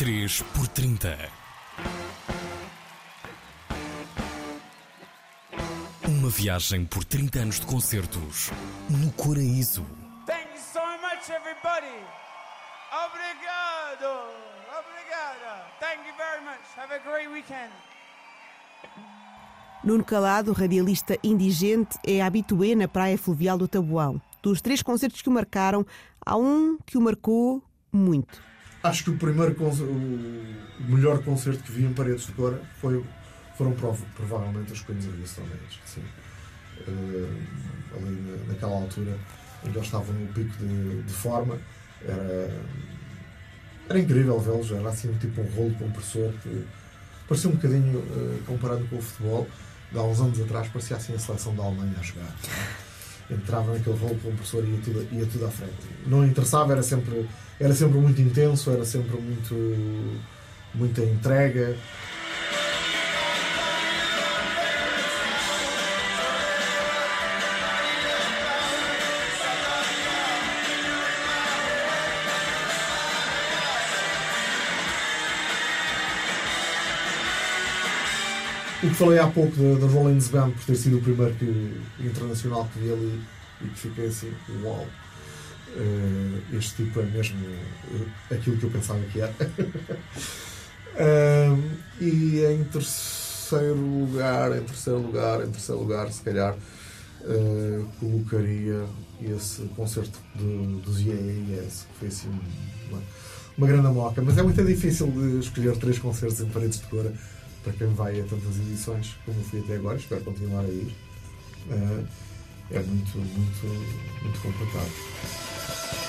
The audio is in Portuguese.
3 por 30 Uma viagem por 30 anos de concertos no Coraíso. Thank you so much, everybody. Obrigado. Obrigada. Thank you very much. Have a great weekend. Nuno Calado, radialista indigente, é habitué na praia fluvial do Tabuão. Dos três concertos que o marcaram, há um que o marcou muito. Acho que o primeiro o melhor concerto que vi em Paredes de Cora foi, foram prov- provavelmente as Queens of the Stone Age. Sim. Eh, ali na- naquela altura em que eles estavam no pico de, de forma, era, era incrível vê-los. Era assim tipo um rolo compressor que parecia um bocadinho, eh, comparando com o futebol, de há uns anos atrás, parecia assim a seleção da Alemanha a jogar. Entrava naquele rolo compressor e ia tudo, ia tudo à frente. Não interessava, era sempre, era sempre muito intenso, era sempre muito, muita entrega. O que falei há pouco da, Rollins Band por ter sido o primeiro que, internacional que vi ali e que fiquei assim, uau, eh, este tipo é mesmo eh, aquilo que eu pensava que era. Ahm, e em terceiro lugar, em terceiro lugar, em terceiro lugar, se calhar, colocaria esse concerto do, dos IAS, que foi assim uma, uma grande moca. Mas é muito difícil de escolher três concertos em paredes de cora para quem vai a tantas edições como fui até agora, espero continuar a ir. Eh, é muito, muito, muito complicado.